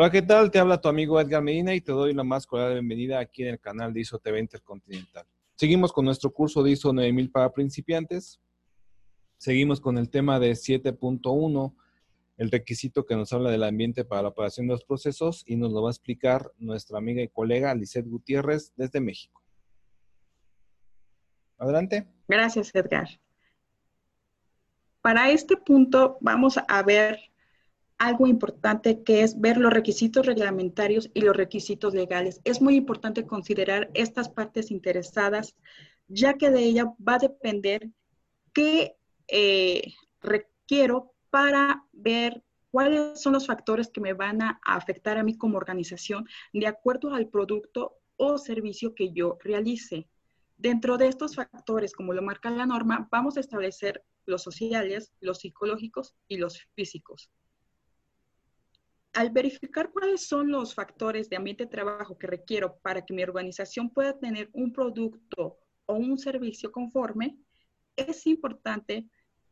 Hola, ¿qué tal? Te habla tu amigo Edgar Medina y te doy la más cordial bienvenida aquí en el canal de ISO TV Intercontinental. Seguimos con nuestro curso de ISO 9000 para principiantes. Seguimos con el tema de 7.1, el requisito que nos habla del ambiente para la operación de los procesos y nos lo va a explicar nuestra amiga y colega Lisette Gutiérrez desde México. Adelante. Gracias, Edgar. Para este punto vamos a ver algo importante que es ver los requisitos reglamentarios y los requisitos legales. Es muy importante considerar estas partes interesadas, ya que de ella va a depender qué eh, requiero para ver cuáles son los factores que me van a afectar a mí como organización de acuerdo al producto o servicio que yo realice. Dentro de estos factores, como lo marca la norma, vamos a establecer los sociales, los psicológicos y los físicos al verificar cuáles son los factores de ambiente de trabajo que requiero para que mi organización pueda tener un producto o un servicio conforme, es importante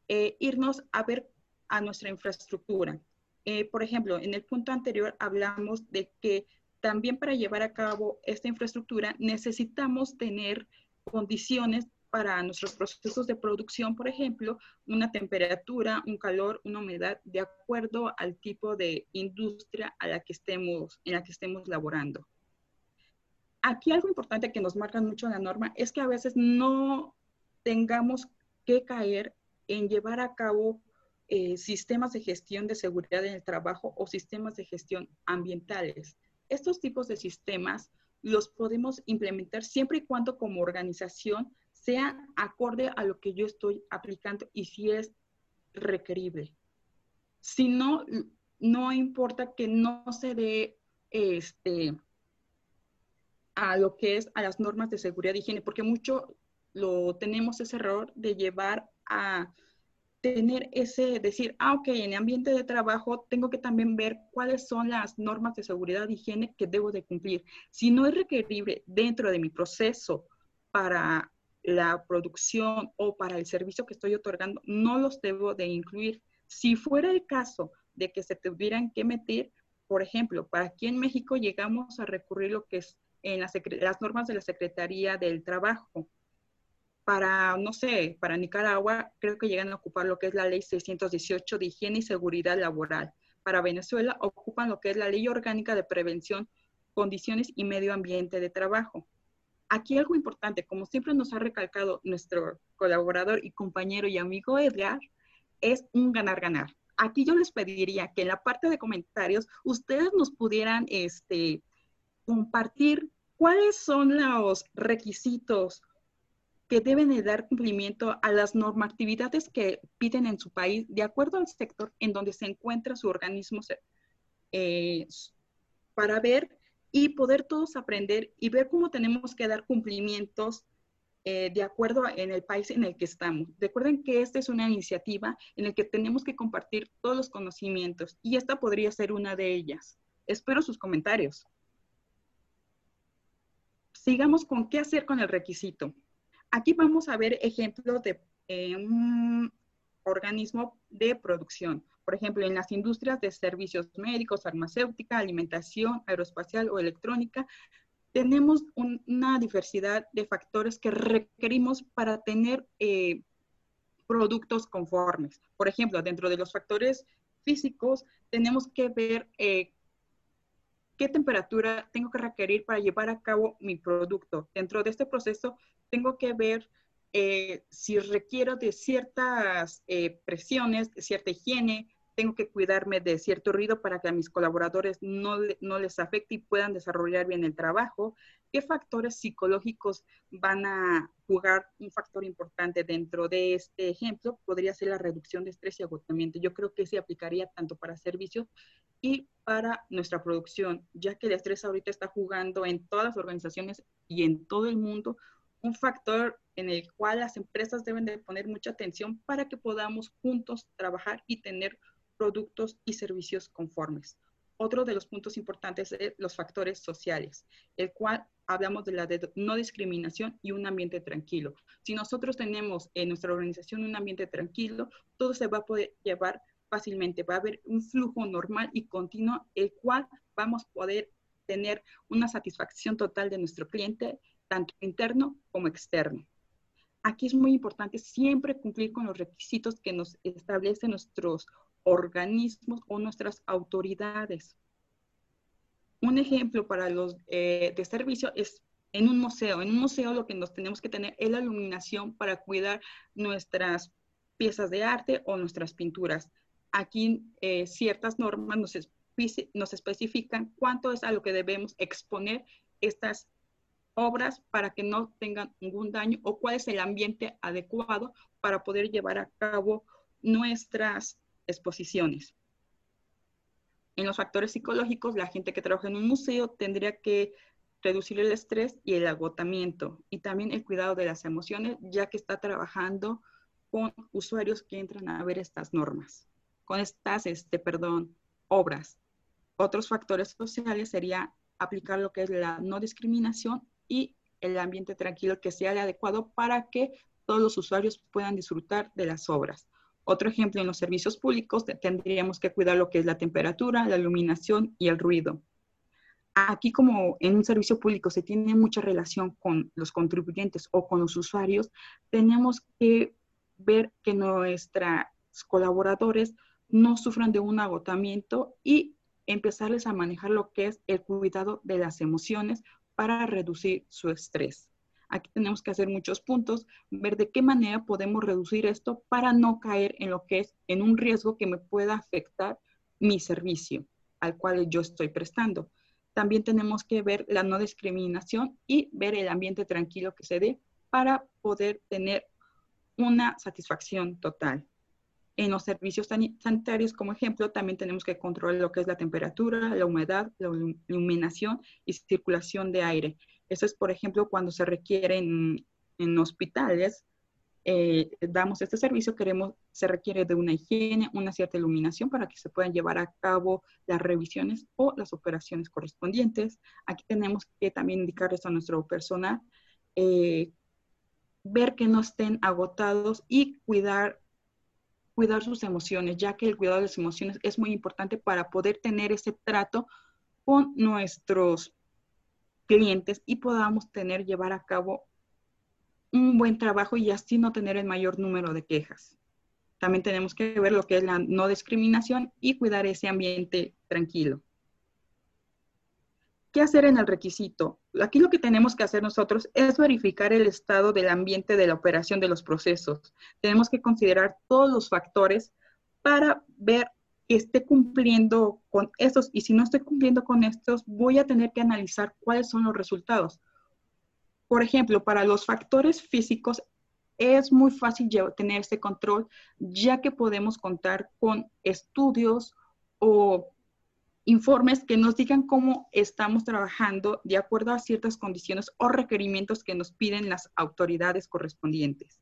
eh, irnos a ver a nuestra infraestructura. Eh, por ejemplo, en el punto anterior hablamos de que también para llevar a cabo esta infraestructura necesitamos tener condiciones para nuestros procesos de producción, por ejemplo, una temperatura, un calor, una humedad, de acuerdo al tipo de industria a la que estemos, en la que estemos laborando. Aquí algo importante que nos marca mucho la norma es que a veces no tengamos que caer en llevar a cabo eh, sistemas de gestión de seguridad en el trabajo o sistemas de gestión ambientales. Estos tipos de sistemas los podemos implementar siempre y cuando como organización sea acorde a lo que yo estoy aplicando y si es requerible. Si no, no importa que no se dé este, a lo que es a las normas de seguridad y higiene, porque mucho lo tenemos ese error de llevar a tener ese, decir, ah, ok, en el ambiente de trabajo tengo que también ver cuáles son las normas de seguridad y higiene que debo de cumplir. Si no es requerible dentro de mi proceso para la producción o para el servicio que estoy otorgando, no los debo de incluir. Si fuera el caso de que se tuvieran que meter, por ejemplo, para aquí en México llegamos a recurrir lo que es en las, las normas de la Secretaría del Trabajo. Para, no sé, para Nicaragua creo que llegan a ocupar lo que es la ley 618 de higiene y seguridad laboral. Para Venezuela ocupan lo que es la ley orgánica de prevención, condiciones y medio ambiente de trabajo. Aquí algo importante, como siempre nos ha recalcado nuestro colaborador y compañero y amigo Edgar, es un ganar-ganar. Aquí yo les pediría que en la parte de comentarios ustedes nos pudieran este, compartir cuáles son los requisitos que deben de dar cumplimiento a las normatividades que piden en su país de acuerdo al sector en donde se encuentra su organismo eh, para ver y poder todos aprender y ver cómo tenemos que dar cumplimientos eh, de acuerdo en el país en el que estamos. Recuerden que esta es una iniciativa en la que tenemos que compartir todos los conocimientos y esta podría ser una de ellas. Espero sus comentarios. Sigamos con qué hacer con el requisito. Aquí vamos a ver ejemplos de eh, un organismo de producción por ejemplo, en las industrias de servicios médicos, farmacéutica, alimentación, aeroespacial o electrónica, tenemos una diversidad de factores que requerimos para tener eh, productos conformes. Por ejemplo, dentro de los factores físicos, tenemos que ver eh, qué temperatura tengo que requerir para llevar a cabo mi producto. Dentro de este proceso, tengo que ver eh, si requiero de ciertas presiones, cierta higiene, tengo que cuidarme de cierto ruido para que a mis colaboradores no, no les afecte y puedan desarrollar bien el trabajo. ¿Qué factores psicológicos van a jugar un factor importante dentro de este ejemplo? Podría ser la reducción de estrés y agotamiento. Yo creo que se aplicaría tanto para servicios y para nuestra producción, ya que el estrés ahorita está jugando en todas las organizaciones y en todo el mundo un factor en el cual las empresas deben de poner mucha atención para que podamos juntos trabajar y tener productos y servicios conformes. Otro de los puntos importantes es los factores sociales, el cual hablamos de la no discriminación y un ambiente tranquilo. Si nosotros tenemos en nuestra organización un ambiente tranquilo, todo se va a poder llevar fácilmente. Va a haber un flujo normal y continuo, el cual vamos a poder tener una satisfacción total de nuestro cliente, tanto interno como externo. Aquí es muy importante siempre cumplir con los requisitos que nos establecen nuestros organismos o nuestras autoridades. Un ejemplo para los eh, de servicio es en un museo. En un museo lo que nos tenemos que tener es la iluminación para cuidar nuestras piezas de arte o nuestras pinturas. Aquí eh, ciertas normas nos, nos especifican cuánto es a lo que debemos exponer estas obras para que no tengan ningún daño o cuál es el ambiente adecuado para poder llevar a cabo nuestras exposiciones. En los factores psicológicos, la gente que trabaja en un museo tendría que reducir el estrés y el agotamiento y también el cuidado de las emociones, ya que está trabajando con usuarios que entran a ver estas normas, con estas, este, perdón, obras. Otros factores sociales sería aplicar lo que es la no discriminación y el ambiente tranquilo que sea adecuado para que todos los usuarios puedan disfrutar de las obras. Otro ejemplo, en los servicios públicos tendríamos que cuidar lo que es la temperatura, la iluminación y el ruido. Aquí como en un servicio público se tiene mucha relación con los contribuyentes o con los usuarios, tenemos que ver que nuestros colaboradores no sufran de un agotamiento y empezarles a manejar lo que es el cuidado de las emociones para reducir su estrés. Aquí tenemos que hacer muchos puntos, ver de qué manera podemos reducir esto para no caer en lo que es en un riesgo que me pueda afectar mi servicio al cual yo estoy prestando. También tenemos que ver la no discriminación y ver el ambiente tranquilo que se dé para poder tener una satisfacción total. En los servicios sanitarios, como ejemplo, también tenemos que controlar lo que es la temperatura, la humedad, la iluminación y circulación de aire. Eso es, por ejemplo, cuando se requiere en, hospitales, eh, damos este servicio, queremos, se requiere de una higiene, una cierta iluminación para que se puedan llevar a cabo las revisiones o las operaciones correspondientes. Aquí tenemos que también indicarles a nuestro personal, eh, ver que no estén agotados y cuidar cuidar sus emociones, ya que el cuidado de las emociones es muy importante para poder tener ese trato con nuestros clientes y podamos tener, llevar a cabo un buen trabajo y así no tener el mayor número de quejas. También tenemos que ver lo que es la no discriminación y cuidar ese ambiente tranquilo. ¿Qué hacer en el requisito? Aquí lo que tenemos que hacer nosotros es verificar el estado del ambiente de la operación de los procesos. Tenemos que considerar todos los factores para ver esté cumpliendo con estos y si no estoy cumpliendo con estos, voy a tener que analizar cuáles son los resultados. Por ejemplo, para los factores físicos es muy fácil tener este control ya que podemos contar con estudios o informes que nos digan cómo estamos trabajando de acuerdo a ciertas condiciones o requerimientos que nos piden las autoridades correspondientes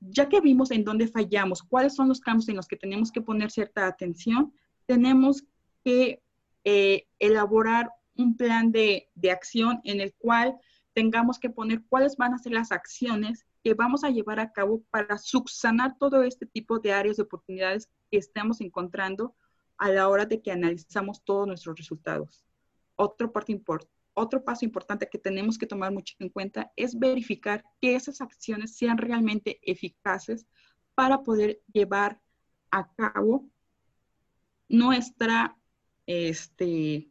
ya que vimos en dónde fallamos, cuáles son los campos en los que tenemos que poner cierta atención, tenemos que eh, elaborar un plan de, de acción en el cual tengamos que poner cuáles van a ser las acciones que vamos a llevar a cabo para subsanar todo este tipo de áreas de oportunidades que estamos encontrando a la hora de que analizamos todos nuestros resultados. Otro parte importante otro paso importante que tenemos que tomar mucho en cuenta es verificar que esas acciones sean realmente eficaces para poder llevar a cabo nuestra, este,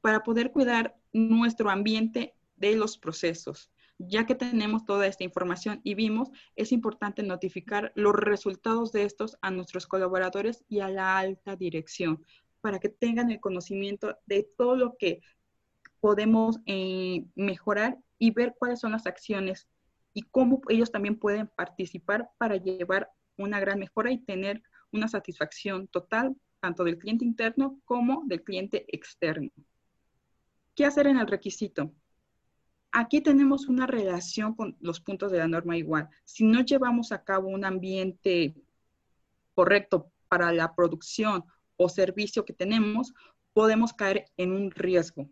para poder cuidar nuestro ambiente de los procesos. Ya que tenemos toda esta información y vimos, es importante notificar los resultados de estos a nuestros colaboradores y a la alta dirección para que tengan el conocimiento de todo lo que podemos eh, mejorar y ver cuáles son las acciones y cómo ellos también pueden participar para llevar una gran mejora y tener una satisfacción total tanto del cliente interno como del cliente externo. ¿Qué hacer en el requisito? Aquí tenemos una relación con los puntos de la norma igual. Si no llevamos a cabo un ambiente correcto para la producción o servicio que tenemos, podemos caer en un riesgo.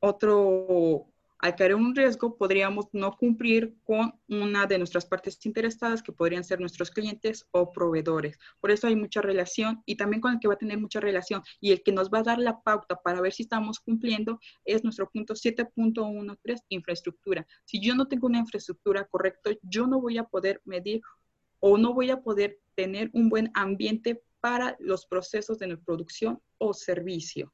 Otro al caer un riesgo, podríamos no cumplir con una de nuestras partes interesadas, que podrían ser nuestros clientes o proveedores. Por eso hay mucha relación y también con el que va a tener mucha relación y el que nos va a dar la pauta para ver si estamos cumpliendo es nuestro punto 7.13, infraestructura. Si yo no tengo una infraestructura correcta, yo no voy a poder medir o no voy a poder tener un buen ambiente para los procesos de producción o servicio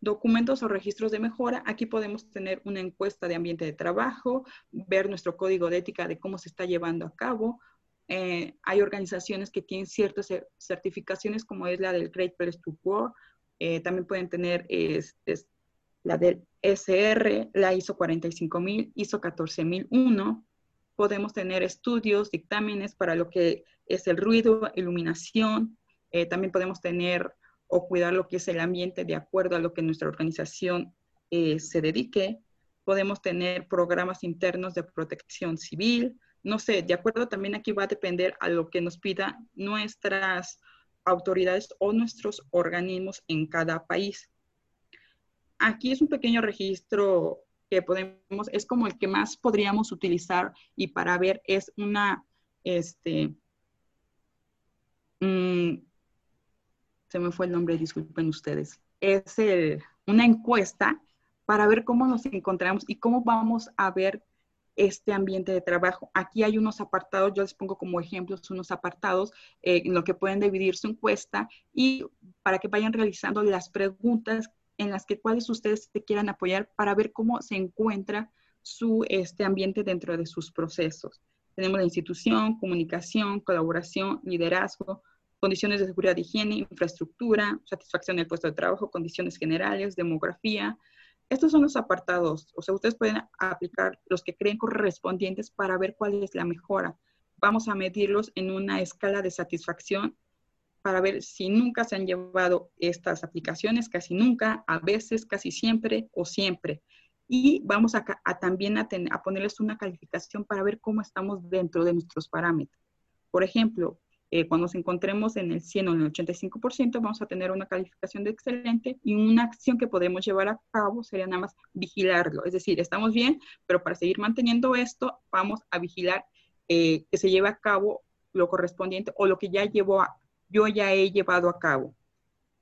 documentos o registros de mejora. Aquí podemos tener una encuesta de ambiente de trabajo, ver nuestro código de ética de cómo se está llevando a cabo. Eh, hay organizaciones que tienen ciertas certificaciones como es la del Great Place to Work. Eh, también pueden tener la del SR, la ISO 45000, ISO 14001. Podemos tener estudios, dictámenes para lo que es el ruido, iluminación. Eh, también podemos tener o cuidar lo que es el ambiente de acuerdo a lo que nuestra organización eh, se dedique. Podemos tener programas internos de protección civil. No sé, de acuerdo también aquí va a depender a lo que nos pida nuestras autoridades o nuestros organismos en cada país. Aquí es un pequeño registro que podemos, es como el que más podríamos utilizar y para ver es una, este, mm, se me fue el nombre, disculpen ustedes, es una encuesta para ver cómo nos encontramos y cómo vamos a ver este ambiente de trabajo. Aquí hay unos apartados, yo les pongo como ejemplos unos apartados eh, en lo que pueden dividir su encuesta y para que vayan realizando las preguntas en las que cuáles ustedes se quieran apoyar para ver cómo se encuentra su este ambiente dentro de sus procesos. Tenemos la institución, comunicación, colaboración, liderazgo, condiciones de seguridad de higiene, infraestructura, satisfacción del puesto de trabajo, condiciones generales, demografía. Estos son los apartados, o sea, ustedes pueden aplicar los que creen correspondientes para ver cuál es la mejora. Vamos a medirlos en una escala de satisfacción para ver si nunca se han llevado estas aplicaciones, casi nunca, a veces, casi siempre o siempre. Y vamos a, también a, a ponerles una calificación para ver cómo estamos dentro de nuestros parámetros. Por ejemplo, eh, cuando nos encontremos en el 100 o en el 85%, vamos a tener una calificación de excelente y una acción que podemos llevar a cabo sería nada más vigilarlo. Es decir, estamos bien, pero para seguir manteniendo esto, vamos a vigilar eh, que se lleve a cabo lo correspondiente o lo que ya llevo a, yo ya he llevado a cabo.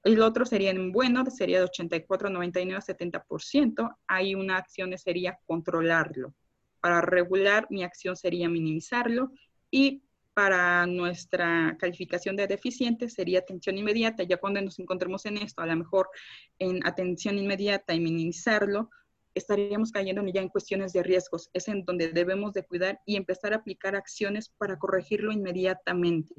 El otro sería en bueno, sería de 84, 99, 70%. Hay una acción sería controlarlo. Para regular, mi acción sería minimizarlo y para nuestra calificación de deficiente sería atención inmediata. Ya cuando nos encontremos en esto, a lo mejor en atención inmediata y minimizarlo, estaríamos cayendo ya en cuestiones de riesgos. Es en donde debemos de cuidar y empezar a aplicar acciones para corregirlo inmediatamente.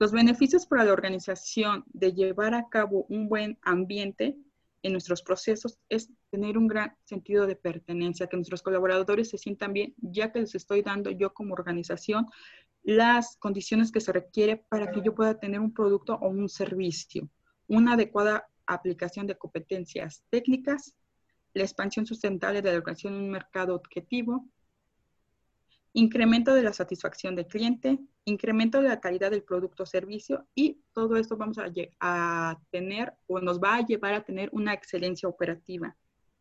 Los beneficios para la organización de llevar a cabo un buen ambiente en nuestros procesos es tener un gran sentido de pertenencia, que nuestros colaboradores se sientan bien, ya que les estoy dando yo como organización las condiciones que se requiere para que yo pueda tener un producto o un servicio, una adecuada aplicación de competencias técnicas, la expansión sustentable de la organización en un mercado objetivo, incremento de la satisfacción del cliente, incremento de la calidad del producto o servicio y todo esto vamos a, tener o nos va a llevar a tener una excelencia operativa.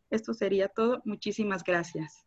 Esto sería todo. Muchísimas gracias.